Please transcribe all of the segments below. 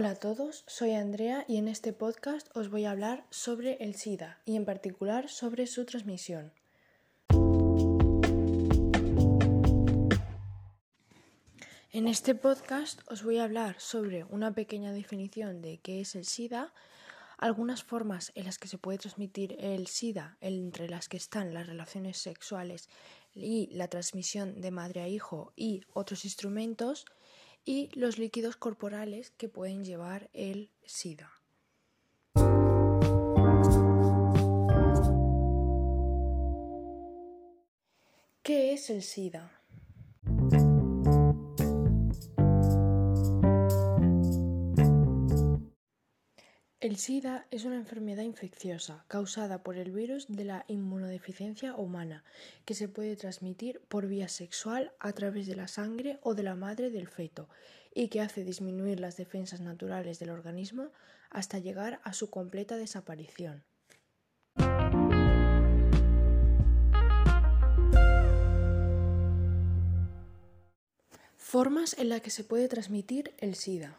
Hola a todos, soy Andrea y en este podcast os voy a hablar sobre el SIDA y en particular sobre su transmisión. En este podcast os voy a hablar sobre una pequeña definición de qué es el SIDA, algunas formas en las que se puede transmitir el SIDA, entre las que están las relaciones sexuales y la transmisión de madre a hijo y otros instrumentos, y los líquidos corporales que pueden llevar el SIDA. ¿Qué es el SIDA? El SIDA es una enfermedad infecciosa causada por el virus de la inmunodeficiencia humana que se puede transmitir por vía sexual a través de la sangre o de la madre del feto y que hace disminuir las defensas naturales del organismo hasta llegar a su completa desaparición. Formas en las que se puede transmitir el SIDA.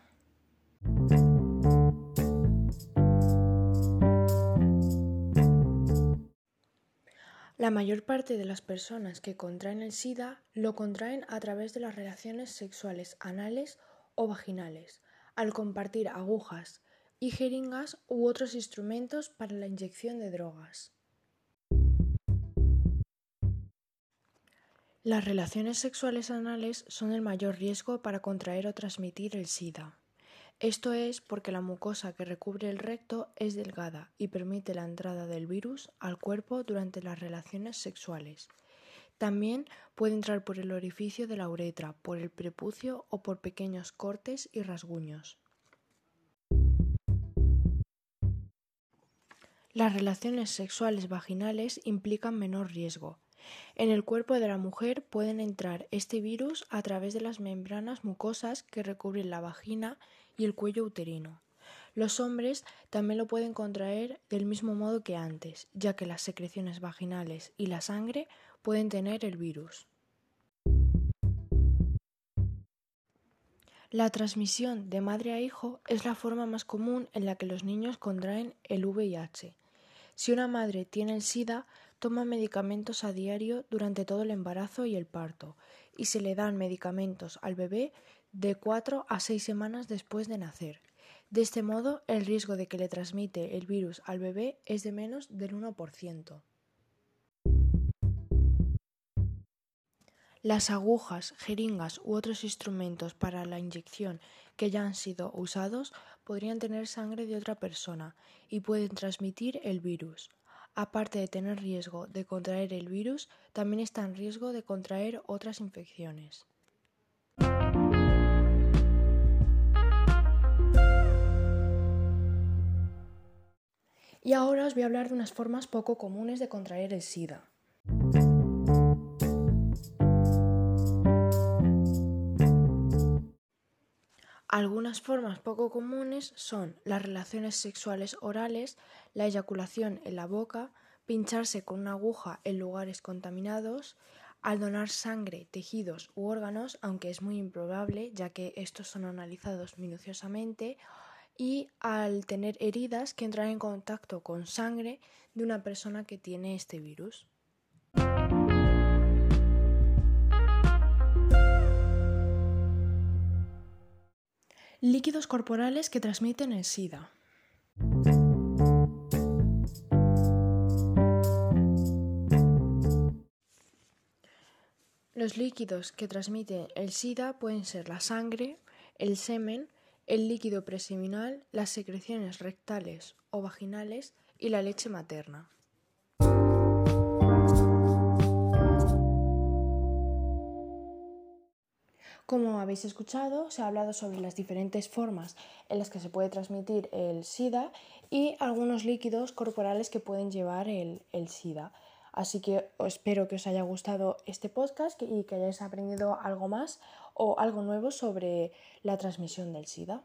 La mayor parte de las personas que contraen el SIDA lo contraen a través de las relaciones sexuales anales o vaginales, al compartir agujas y jeringas u otros instrumentos para la inyección de drogas. Las relaciones sexuales anales son el mayor riesgo para contraer o transmitir el SIDA. Esto es porque la mucosa que recubre el recto es delgada y permite la entrada del virus al cuerpo durante las relaciones sexuales. También puede entrar por el orificio de la uretra, por el prepucio o por pequeños cortes y rasguños. Las relaciones sexuales vaginales implican menor riesgo. En el cuerpo de la mujer pueden entrar este virus a través de las membranas mucosas que recubren la vagina y el cuello uterino. Los hombres también lo pueden contraer del mismo modo que antes, ya que las secreciones vaginales y la sangre pueden tener el virus. La transmisión de madre a hijo es la forma más común en la que los niños contraen el VIH. Si una madre tiene el SIDA, toma medicamentos a diario durante todo el embarazo y el parto, y se le dan medicamentos al bebé de 4 a 6 semanas después de nacer. De este modo, el riesgo de que le transmite el virus al bebé es de menos del 1%. Las agujas, jeringas u otros instrumentos para la inyección que ya han sido usados podrían tener sangre de otra persona y pueden transmitir el virus. Aparte de tener riesgo de contraer el virus, también está en riesgo de contraer otras infecciones. Y ahora os voy a hablar de unas formas poco comunes de contraer el SIDA. Algunas formas poco comunes son las relaciones sexuales orales, la eyaculación en la boca, pincharse con una aguja en lugares contaminados, al donar sangre, tejidos u órganos, aunque es muy improbable ya que estos son analizados minuciosamente, y al tener heridas que entran en contacto con sangre de una persona que tiene este virus. Líquidos corporales que transmiten el SIDA. Los líquidos que transmiten el SIDA pueden ser la sangre, el semen, el líquido preseminal, las secreciones rectales o vaginales y la leche materna. Como habéis escuchado, se ha hablado sobre las diferentes formas en las que se puede transmitir el SIDA y algunos líquidos corporales que pueden llevar el, SIDA. Así que espero que os haya gustado este podcast y que hayáis aprendido algo más o algo nuevo sobre la transmisión del SIDA.